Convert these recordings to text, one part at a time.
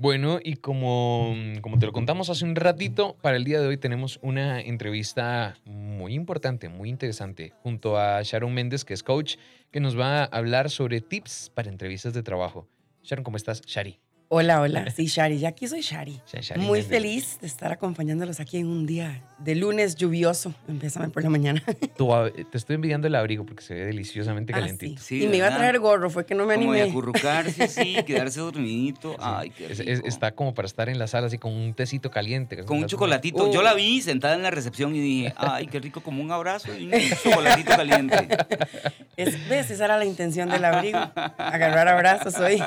Bueno, y como, como te lo contamos hace un ratito, para el día de hoy tenemos una entrevista muy importante, muy interesante, junto a Sharon Méndez, que es coach, que nos va a hablar sobre tips para entrevistas de trabajo. Sharon, ¿cómo estás? Shari. Hola, hola. Sí, Shari. Ya aquí soy Shari. Sha- Shari Muy feliz de estar acompañándolos aquí en un día de lunes lluvioso. Empezame por la mañana. Ab- te estoy envidiando el abrigo porque se ve deliciosamente Ah, calentito. sí. Sí, y me iba a traer gorro, fue que no me Como de animé. acurrucarse, sí, quedarse dormidito. Ay, qué rico. es- está como para estar en la sala así con un tecito caliente. Con un chocolatito. Uh, Yo la vi sentada en la recepción y dije, ay, qué rico, como un abrazo y un chocolatito caliente. Es- ¿Ves? Esa era la intención del abrigo. Agarrar abrazos hoy.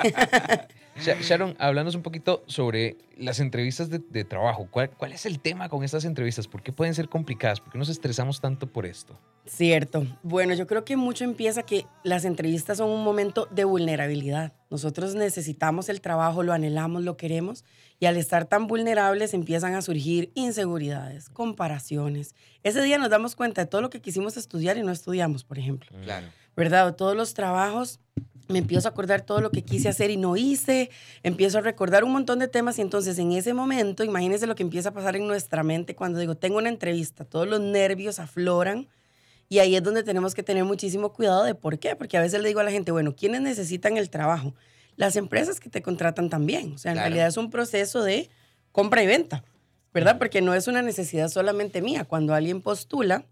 Sha- Sharon, háblanos un poquito sobre las entrevistas de, de trabajo. ¿Cuál, ¿Cuál es el tema con estas entrevistas? ¿Por qué pueden ser complicadas? ¿Por qué nos estresamos tanto por esto? Cierto. Bueno, yo creo que mucho empieza que las entrevistas son un momento de vulnerabilidad. Nosotros necesitamos el trabajo, lo anhelamos, lo queremos, y al estar tan vulnerables empiezan a surgir inseguridades, comparaciones. Ese día nos damos cuenta de todo lo que quisimos estudiar y no estudiamos, por ejemplo. Claro. ¿verdad? O todos los trabajos, me empiezo a acordar todo lo que quise hacer y no hice, empiezo a recordar un montón de temas y entonces en ese momento, imagínense lo que empieza a pasar en nuestra mente cuando digo, tengo una entrevista, todos los nervios afloran y ahí es donde tenemos que tener muchísimo cuidado de por qué, porque a veces le digo a la gente, bueno, ¿quiénes necesitan el trabajo? Las empresas que te contratan también, o sea, en Claro. realidad es un proceso de compra y venta, ¿verdad? Porque no es una necesidad solamente mía, cuando alguien postula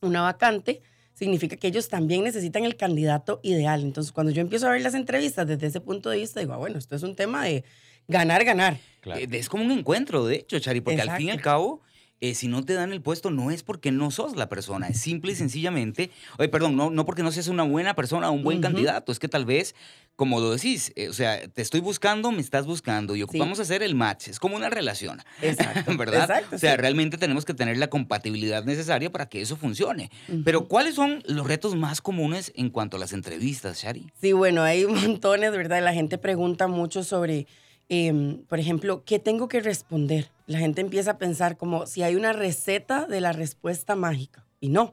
una vacante, significa que ellos también necesitan el candidato ideal. Entonces, cuando yo empiezo a ver las entrevistas desde ese punto de vista, digo, ah, bueno, esto es un tema de ganar, ganar. Claro. Eh, Es como un encuentro, de hecho, Chari, porque al fin y al cabo, eh, si no te dan el puesto, no es porque no sos la persona, es simple y sencillamente, oye, perdón, no, no porque no seas una buena persona o un buen candidato, es que tal vez, como lo decís, eh, o sea, te estoy buscando, me estás buscando y ocupamos hacer el match, es como una relación, Exacto. ¿verdad? Exacto, o sea, sí. realmente tenemos que tener la compatibilidad necesaria para que eso funcione. Pero, ¿cuáles son los retos más comunes en cuanto a las entrevistas, Shari? Sí, bueno, hay montones, ¿verdad? La gente pregunta mucho sobre, em, por ejemplo, ¿qué tengo que responder? La gente empieza a pensar como si hay una receta de la respuesta mágica. Y no,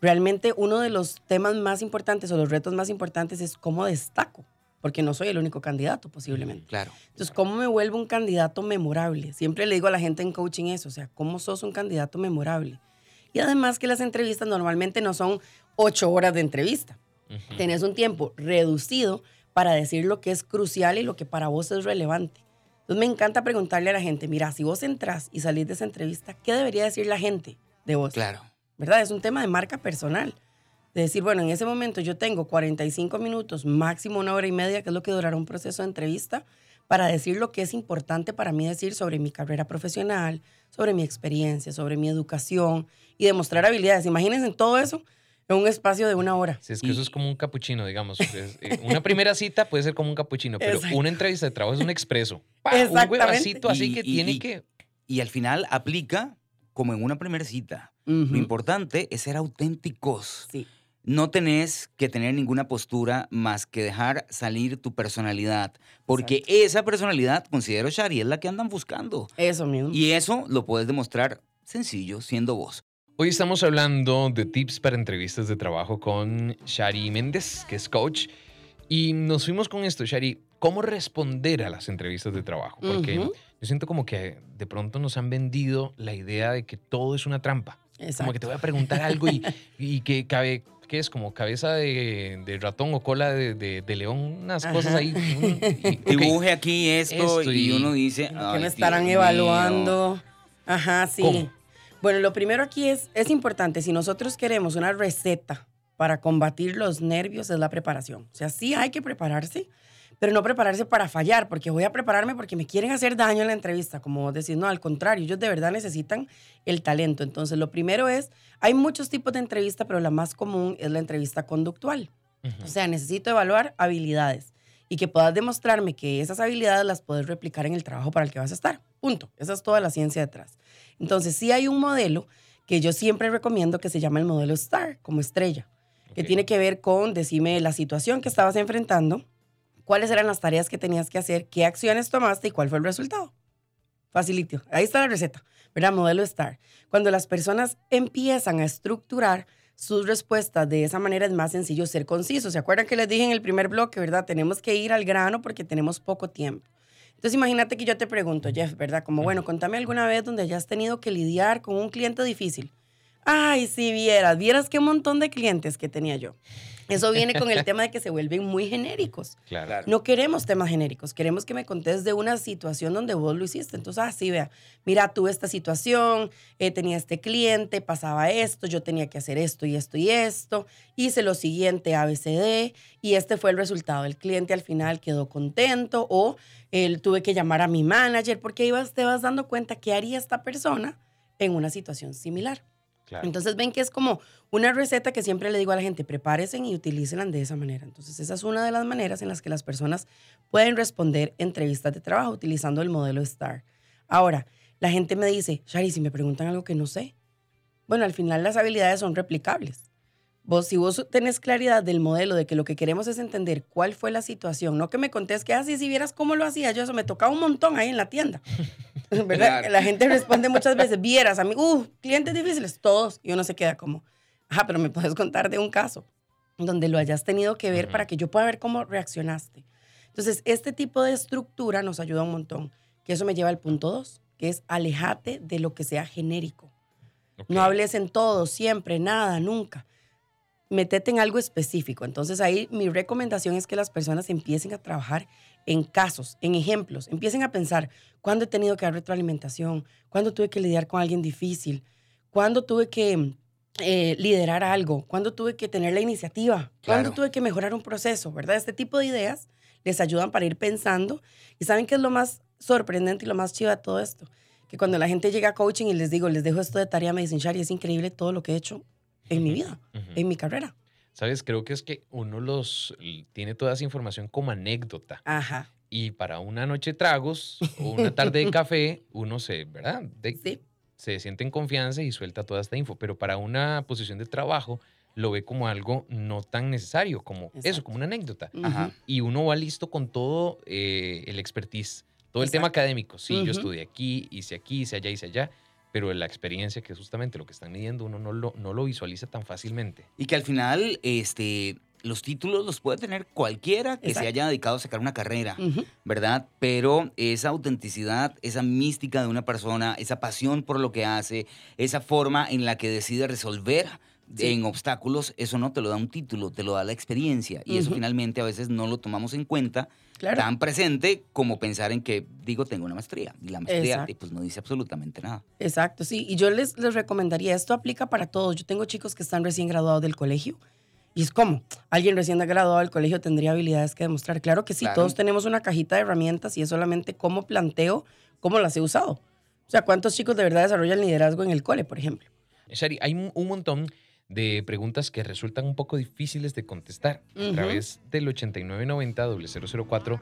realmente uno de los temas más importantes o los retos más importantes es cómo destaco, porque no soy el único candidato posiblemente. Claro. Entonces, ¿cómo me vuelvo un candidato memorable? Siempre le digo a la gente en coaching eso, o sea, ¿cómo sos un candidato memorable? Y además que las entrevistas normalmente no son ocho horas de entrevista. Ujú. Tenés un tiempo reducido para decir lo que es crucial y lo que para vos es relevante. Entonces me encanta preguntarle a la gente, mira, si vos entras y salís de esa entrevista, ¿qué debería decir la gente de vos? Claro. ¿verdad? Es un tema de marca personal. De decir, bueno, en ese momento yo tengo 45 minutos, máximo una hora y media, que es lo que durará un proceso de entrevista, para decir lo que es importante para mí decir sobre mi carrera profesional, sobre mi experiencia, sobre mi educación y demostrar habilidades. Imagínense todo eso en un espacio de una hora. Sí, es que eso es como un capuchino, digamos. Es, eh, una primera cita puede ser como un capuchino, pero Exacto. una entrevista de trabajo es un expreso. ¡Pa! Un Exactamente. huevacito así Y- que y- tiene y- que... Y al final aplica como en una primera cita. Lo importante es ser auténticos. Sí, No tenés que tener ninguna postura más que dejar salir tu personalidad. Porque esa personalidad, considero, Shari, es la que andan buscando. eso mismo. Y eso lo puedes demostrar sencillo, siendo vos. Hoy estamos hablando de tips para entrevistas de trabajo con Shari Méndez, que es coach. Y nos fuimos con esto, Shari, ¿cómo responder a las entrevistas de trabajo? Porque Ujú. yo siento como que de pronto nos han vendido la idea de que todo es una trampa. Exacto. Como que te voy a preguntar algo y, y que cabe, ¿qué es? Como cabeza de, de ratón o cola de, de- de león, unas Ajá. cosas ahí. mm, y- ok, Dibuje aquí esto, Esto y, y- uno dice. que "Ay, me estarán Dios mío". evaluando. Ajá, sí. ¿Cómo? Bueno, lo primero aquí es, es importante, si nosotros queremos una receta para combatir los nervios, es la preparación. O sea, sí hay que prepararse, pero no prepararse para fallar, porque voy a prepararme porque me quieren hacer daño en la entrevista, como vos decís, no, al contrario, ellos de verdad necesitan el talento. Entonces, lo primero es, hay muchos tipos de entrevista, pero la más común es la entrevista conductual. Ujú. O sea, necesito evaluar habilidades y que puedas demostrarme que esas habilidades las puedes replicar en el trabajo para el que vas a estar. Punto. Esa es toda la ciencia detrás. Entonces, sí hay un modelo que yo siempre recomiendo que se llama el modelo STAR, como estrella, que tiene que ver con decirme la situación que estabas enfrentando, cuáles eran las tareas que tenías que hacer, qué acciones tomaste y cuál fue el resultado. Facilito. Ahí está la receta, ¿verdad? Modelo STAR. Cuando las personas empiezan a estructurar sus respuestas de esa manera es más sencillo ser conciso. ¿Se acuerdan que les dije en el primer bloque, verdad? Tenemos que ir al grano porque tenemos poco tiempo. Entonces imagínate que yo te pregunto, Jeff, ¿verdad? Como, bueno, contame alguna vez donde hayas tenido que lidiar con un cliente difícil. Ay, si vieras, vieras qué montón de clientes que tenía yo. Eso viene con el tema de que se vuelven muy genéricos. Claro. No queremos temas genéricos, queremos que me contes de una situación donde vos lo hiciste. Entonces, así vea, mira, tuve esta situación, eh, tenía este cliente, pasaba esto, yo tenía que hacer esto y esto y esto, hice lo siguiente, ABCD, y este fue el resultado. El cliente al final quedó contento o él tuve que llamar a mi manager porque ibas, te vas dando cuenta qué haría esta persona en una situación similar. Entonces ven que es como una receta que siempre le digo a la gente, prepárense y utilícenla de esa manera. Entonces esa es una de las maneras en las que las personas pueden responder entrevistas de trabajo utilizando el modelo STAR. Ahora, la gente me dice, Shari, si me preguntan algo que no sé, bueno, al final las habilidades son replicables. Vos, si vos tenés claridad del modelo, de que lo que queremos es entender cuál fue la situación, no que me contés que así, si vieras cómo lo hacía yo, eso me tocaba un montón ahí en la tienda. ¿Verdad? Claro. La gente responde muchas veces, vieras, a mí, uh, clientes difíciles, todos, y uno se queda como, ajá, pero me puedes contar de un caso donde lo hayas tenido que ver para que yo pueda ver cómo reaccionaste. Entonces, este tipo de estructura nos ayuda un montón, que eso me lleva al punto dos, que es alejate de lo que sea genérico. No hables en todo, siempre, nada, nunca. Metete en algo específico. Entonces ahí mi recomendación es que las personas empiecen a trabajar en casos, en ejemplos. Empiecen a pensar, ¿cuándo he tenido que dar retroalimentación? ¿Cuándo tuve que lidiar con alguien difícil? ¿Cuándo tuve que eh, liderar algo? ¿Cuándo tuve que tener la iniciativa? ¿Cuándo Claro. tuve que mejorar un proceso? ¿Verdad? Este tipo de ideas les ayudan para ir pensando. ¿Y saben qué es lo más sorprendente y lo más chido de todo esto? Que cuando la gente llega a coaching y les digo, les dejo esto de tarea, me dicen, Shari, es increíble todo lo que he hecho en mi vida, Ujú. en mi carrera. Sabes, creo que es que uno los tiene toda esa información como anécdota. Ajá. Y para una noche de tragos o una tarde de café, uno se, ¿verdad? De- Sí. Se siente en confianza y suelta toda esta info. Pero para una posición de trabajo, lo ve como algo no tan necesario, como eso, Exacto. como una anécdota. Ajá. Y uno va listo con todo eh, el expertise, todo el tema Exacto. académico. Sí, yo Ujú. estudié aquí, hice aquí, hice allá, hice allá. Pero la experiencia, que es justamente lo que están midiendo, uno no lo, no lo visualiza tan fácilmente. Y que al final, este, los títulos los puede tener cualquiera que se haya dedicado a sacar una carrera. ¿verdad? Pero esa autenticidad, esa mística de una persona, esa pasión por lo que hace, esa forma en la que decide resolver Sí. en obstáculos, eso no te lo da un título, te lo da la experiencia. Y eso Ujú. finalmente a veces no lo tomamos en cuenta Claro. tan presente como pensar en que, digo, tengo una maestría. Y la maestría, pues no dice absolutamente nada. Exacto, sí. Y yo les, les recomendaría, esto aplica para todos. Yo tengo chicos que están recién graduados del colegio. Y es como, alguien recién graduado del colegio tendría habilidades que demostrar. Claro que sí, Claro. todos tenemos una cajita de herramientas y es solamente cómo planteo, cómo las he usado. O sea, ¿cuántos chicos de verdad desarrollan liderazgo en el cole, por ejemplo? Shari, hay un montón de preguntas que resultan un poco difíciles de contestar. A través del 8990-004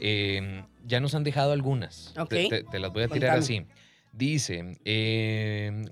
eh, ya nos han dejado algunas. Te, te- te las voy a tirar Contame. así. Dice, eh,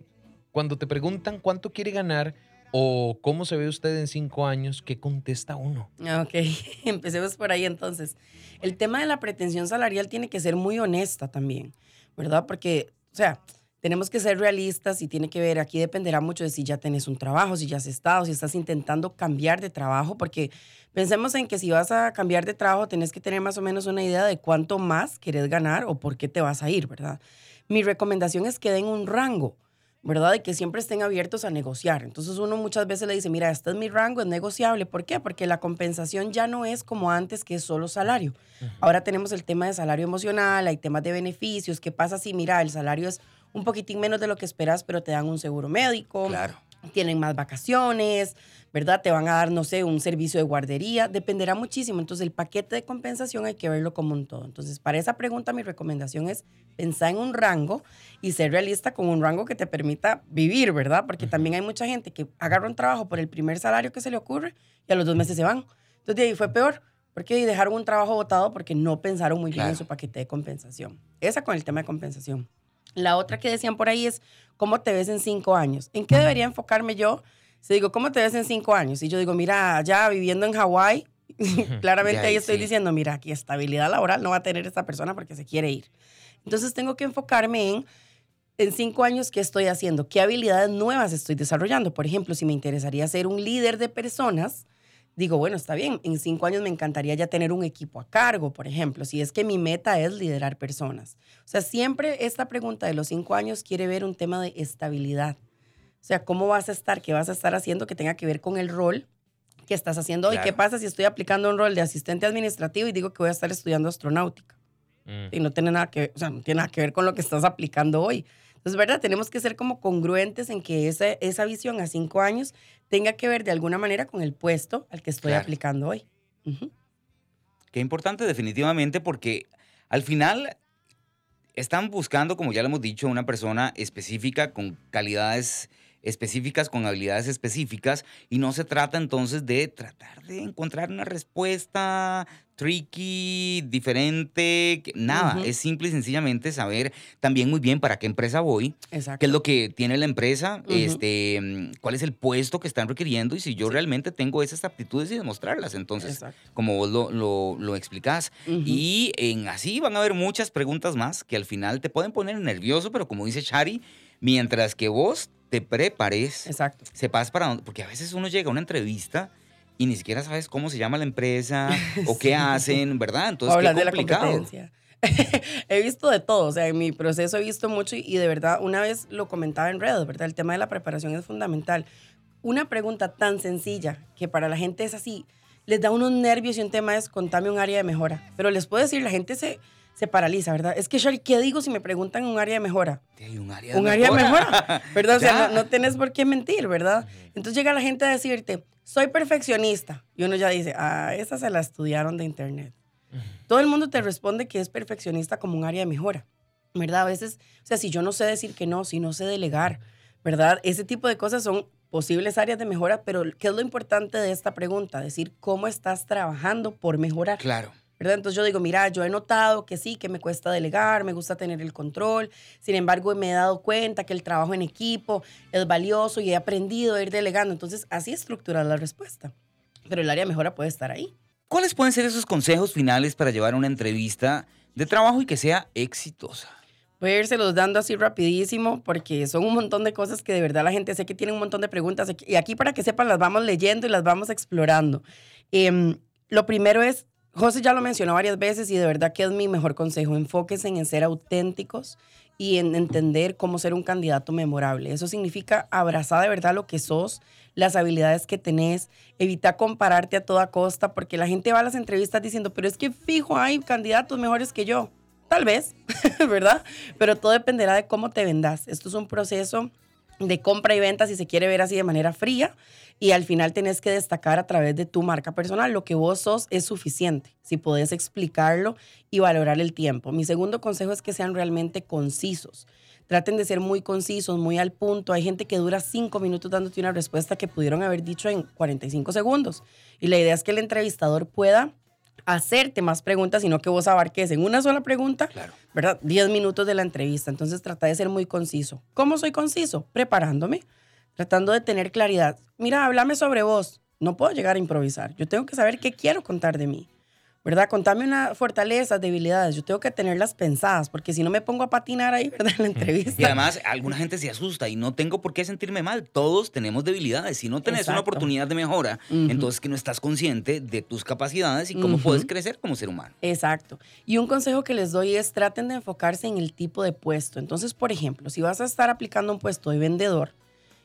cuando te preguntan cuánto quiere ganar o cómo se ve usted en cinco años, ¿qué contesta uno? Ok, empecemos por ahí entonces. El tema de la pretensión salarial tiene que ser muy honesta también, ¿verdad? Porque, o sea, tenemos que ser realistas y tiene que ver, aquí dependerá mucho de si ya tenés un trabajo, si ya has estado, si estás intentando cambiar de trabajo, porque pensemos en que si vas a cambiar de trabajo, tenés que tener más o menos una idea de cuánto más querés ganar o por qué te vas a ir, ¿verdad? Mi recomendación es que den un rango. ¿verdad? Y que siempre estén abiertos a negociar. Entonces uno muchas veces le dice, mira, este es mi rango, es negociable. ¿Por qué? Porque la compensación ya no es como antes, que es solo salario. Ahora tenemos el tema de salario emocional, hay temas de beneficios. ¿Qué pasa si, mira, el salario es un poquitín menos de lo que esperas, pero te dan un seguro médico? Claro. tienen más vacaciones, ¿verdad? Te van a dar, no sé, un servicio de guardería, dependerá muchísimo. Entonces, el paquete de compensación hay que verlo como un todo. Entonces, para esa pregunta, mi recomendación es pensar en un rango y ser realista con un rango que te permita vivir, ¿verdad? Porque también hay mucha gente que agarra un trabajo por el primer salario que se le ocurre y a los dos meses se van. Entonces, de ahí fue peor. Porque dejaron un trabajo votado porque no pensaron muy bien en su paquete de compensación. Esa con el tema de compensación. La otra que decían por ahí es, ¿cómo te ves en cinco años? ¿En qué debería enfocarme yo? Si digo, ¿cómo te ves en cinco años? Y yo digo, mira, ya viviendo en Hawái, claramente ahí estoy sí. diciendo, mira, aquí estabilidad laboral no va a tener esta persona porque se quiere ir. Entonces tengo que enfocarme en, en cinco años, ¿qué estoy haciendo? ¿Qué habilidades nuevas estoy desarrollando? Por ejemplo, si me interesaría ser un líder de personas, digo, bueno, está bien, en cinco años me encantaría ya tener un equipo a cargo, por ejemplo, si es que mi meta es liderar personas. O sea, siempre esta pregunta de los cinco años quiere ver un tema de estabilidad. O sea, ¿cómo vas a estar? ¿Qué vas a estar haciendo que tenga que ver con el rol que estás haciendo hoy? ¿Qué pasa si estoy aplicando un rol de asistente administrativo y digo que voy a estar estudiando astronáutica? Mm. Y no tiene nada que, o sea, no tiene nada que ver con lo que estás aplicando hoy. Entonces, ¿verdad? Tenemos que ser como congruentes en que esa, esa visión a cinco años tenga que ver de alguna manera con el puesto al que estoy aplicando hoy. Qué importante definitivamente porque al final están buscando, como ya lo hemos dicho, una persona específica con calidades específicas con habilidades específicas y no se trata entonces de tratar de encontrar una respuesta tricky, diferente, nada, es simple y sencillamente saber también muy bien para qué empresa voy, qué es lo que tiene la empresa, este, mm, cuál es el puesto que están requiriendo y si yo realmente tengo esas aptitudes y demostrarlas. Entonces, como vos lo, lo, lo explicás. Y en así van a haber muchas preguntas más que al final te pueden poner nervioso, pero como dice Shari, mientras que vos te prepares, Exacto. sepas para dónde, porque a veces uno llega a una entrevista y ni siquiera sabes cómo se llama la empresa o qué hacen, ¿verdad? Entonces, qué complicado. he visto de todo, o sea, en mi proceso he visto mucho y, de verdad, una vez lo comentaba en redes, ¿verdad? El tema de la preparación es fundamental. Una pregunta tan sencilla que para la gente es así, les da unos nervios y un tema es contame un área de mejora. Pero les puedo decir, la gente se, se paraliza, ¿verdad? Es que, Shari, ¿qué digo si me preguntan un área de mejora? Hay un área de un área de mejora, ¿verdad? O sea, no, no, tenés por qué mentir, ¿verdad? Entonces llega la gente a decirte, soy perfeccionista. Y uno ya dice, ah, esa se la estudiaron de internet. Todo el mundo te responde que es perfeccionista como un área de mejora, ¿verdad? A veces, o sea, si yo no sé decir que no, si no sé delegar, ¿verdad? Ese tipo de cosas son posibles áreas de mejora, pero ¿qué es lo importante de esta pregunta? Decir, ¿cómo estás trabajando por mejorar? Claro. Entonces yo digo, mira, yo he notado que sí, que me cuesta delegar, me gusta tener el control, sin embargo me he dado cuenta que el trabajo en equipo es valioso y he aprendido a ir delegando. Entonces así estructurar la respuesta. Pero el área mejora puede estar ahí. ¿Cuáles pueden ser esos consejos finales para llevar una entrevista de trabajo y que sea exitosa? Voy a irse dando así rapidísimo porque son un montón de cosas que de verdad la gente sé que tiene un montón de preguntas y aquí para que sepan las vamos leyendo y las vamos explorando. Em, lo primero es José ya lo mencionó varias veces y de verdad que es mi mejor consejo. Enfóquense en ser auténticos y en entender cómo ser un candidato memorable. Eso significa abrazar de verdad lo que sos, las habilidades que tenés, evita compararte a toda costa, porque la gente va a las entrevistas diciendo, pero es que fijo, hay candidatos mejores que yo. Tal vez, ¿verdad? Pero todo dependerá de cómo te vendas. Esto es un proceso de compra y venta, si se quiere ver así de manera fría, y al final tenés que destacar a través de tu marca personal. Lo que vos sos es suficiente, si podés explicarlo y valorar el tiempo. Mi segundo consejo es que sean realmente concisos. Traten de ser muy concisos, muy al punto. Hay gente que dura cinco minutos dándote una respuesta que pudieron haber dicho en 45 segundos. Y la idea es que el entrevistador pueda hacerte más preguntas, sino que vos abarques en una sola pregunta, claro. ¿verdad? 10 minutos de la entrevista. Entonces trata de ser muy conciso. ¿Cómo soy conciso? Preparándome tratando de tener claridad. Mira, háblame sobre vos. No puedo llegar a improvisar. Yo tengo que saber qué quiero contar de mí. ¿Verdad? Contame una fortaleza, debilidades. Yo tengo que tenerlas pensadas, porque si no me pongo a patinar ahí, ¿verdad? En la entrevista. Y además, alguna gente se asusta y no tengo por qué sentirme mal. Todos tenemos debilidades. Si no tenés una oportunidad de mejora, entonces que no estás consciente de tus capacidades y cómo puedes crecer como ser humano. Exacto. Y un consejo que les doy es traten de enfocarse en el tipo de puesto. Entonces, por ejemplo, si vas a estar aplicando un puesto de vendedor,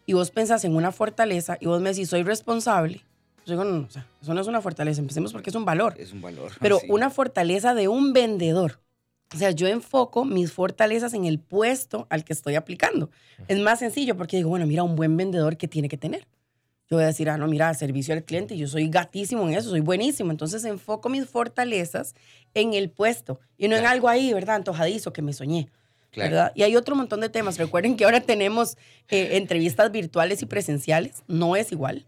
y vos pensás en una fortaleza y vos me decís, soy responsable. Yo digo, no, no, o sea, eso no es una fortaleza, empecemos porque es un valor. Es un valor. Pero una fortaleza de un vendedor. O sea, yo enfoco mis fortalezas en el puesto al que estoy aplicando. Es más sencillo porque digo, bueno, mira, un buen vendedor que tiene que tener. Yo voy a decir, ah, no, mira, servicio al cliente, yo soy gatísimo en eso, soy buenísimo. Entonces enfoco mis fortalezas en el puesto y no en algo ahí, ¿verdad? Antojadizo que me soñé. Y hay otro montón de temas. Recuerden que ahora tenemos eh, entrevistas virtuales y presenciales. No es igual.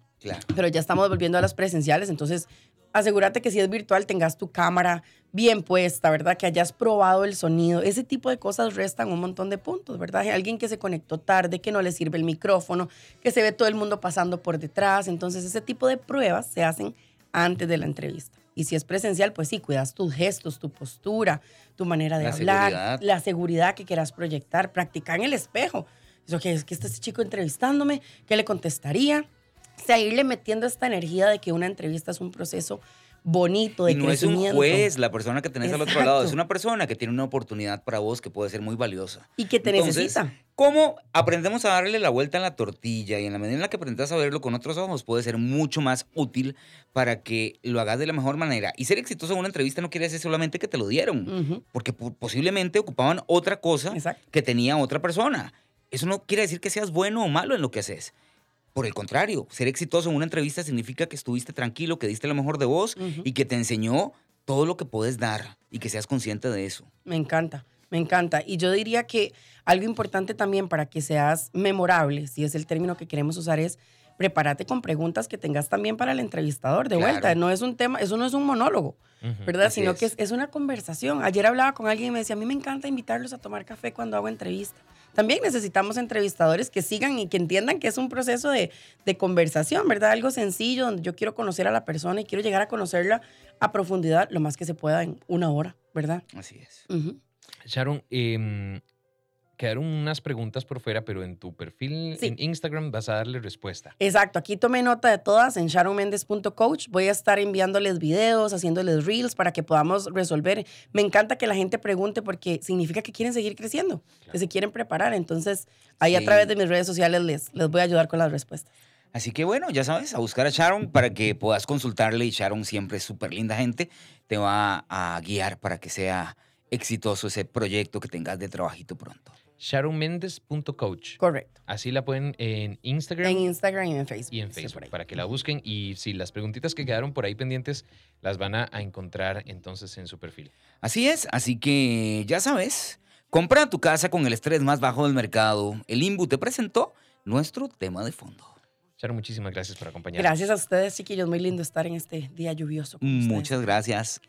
Pero ya estamos volviendo a las presenciales. Entonces, asegúrate que si es virtual tengas tu cámara bien puesta, ¿verdad? Que hayas probado el sonido. Ese tipo de cosas restan un montón de puntos, ¿verdad? Hay alguien que se conectó tarde, que no le sirve el micrófono, que se ve todo el mundo pasando por detrás. Entonces, ese tipo de pruebas se hacen antes de la entrevista. Y si es presencial, pues sí, cuidas tus gestos, tu postura, tu manera de hablar, la seguridad que quieras proyectar, practicar en el espejo. Eso que es que está este chico entrevistándome, ¿qué le contestaría? O sea, irle metiendo esta energía de que una entrevista es un proceso bonito de y no es un crecimiento. juez la persona que tenés al otro lado, es Exacto. una persona que tiene una oportunidad para vos que puede ser muy valiosa. Y que te Entonces, necesita. ¿Cómo aprendemos a darle la vuelta a la tortilla? Y en la medida en la que aprendas a verlo con otros ojos, puede ser mucho más útil para que lo hagas de la mejor manera. Y ser exitoso en una entrevista no quiere decir solamente que te lo dieron, porque po- posiblemente ocupaban otra cosa Exacto. que tenía otra persona. Eso no quiere decir que seas bueno o malo en lo que haces. Por el contrario, ser exitoso en una entrevista significa que estuviste tranquilo, que diste lo mejor de vos y que te enseñó todo lo que puedes dar y que seas consciente de eso. Me encanta, me encanta. Y yo diría que algo importante también para que seas memorable, si es el término que queremos usar, es prepárate con preguntas que tengas también para el entrevistador. De Claro. vuelta, no es un tema, eso no es un monólogo. ¿verdad? Así Sino es. que es, es una conversación. Ayer hablaba con alguien y me decía, a mí me encanta invitarlos a tomar café cuando hago entrevista. También necesitamos entrevistadores que sigan y que entiendan que es un proceso de, de conversación, ¿verdad? Algo sencillo donde yo quiero conocer a la persona y quiero llegar a conocerla a profundidad lo más que se pueda en una hora, ¿verdad? Así es. Sharon, em, quedaron unas preguntas por fuera, pero en tu perfil Sí. en Instagram vas a darle respuesta. Exacto, aquí tomé nota de todas en sharonmendes.coach. Voy a estar enviándoles videos, haciéndoles reels para que podamos resolver. Me encanta que la gente pregunte porque significa que quieren seguir creciendo, que se quieren preparar. Entonces, ahí a través de mis redes sociales les, les voy a ayudar con las respuestas. Así que bueno, ya sabes, a buscar a Sharon para que puedas consultarle y Sharon siempre es súper linda gente, te va a guiar para que sea exitoso ese proyecto que tengas de trabajito pronto. SharonMendes.coach. Correcto. Así la pueden en Instagram En Instagram y en Facebook. y en Facebook para que la busquen. Y si las preguntitas que quedaron por ahí pendientes las van a, a encontrar entonces en su perfil. Así es, así que ya sabes, compra tu casa con el estrés más bajo del mercado. El IMBU te presentó nuestro tema de fondo. Sharon, muchísimas gracias por acompañarnos. Gracias a ustedes, chiquillos. Muy lindo estar en este día lluvioso. con ustedes. Muchas gracias.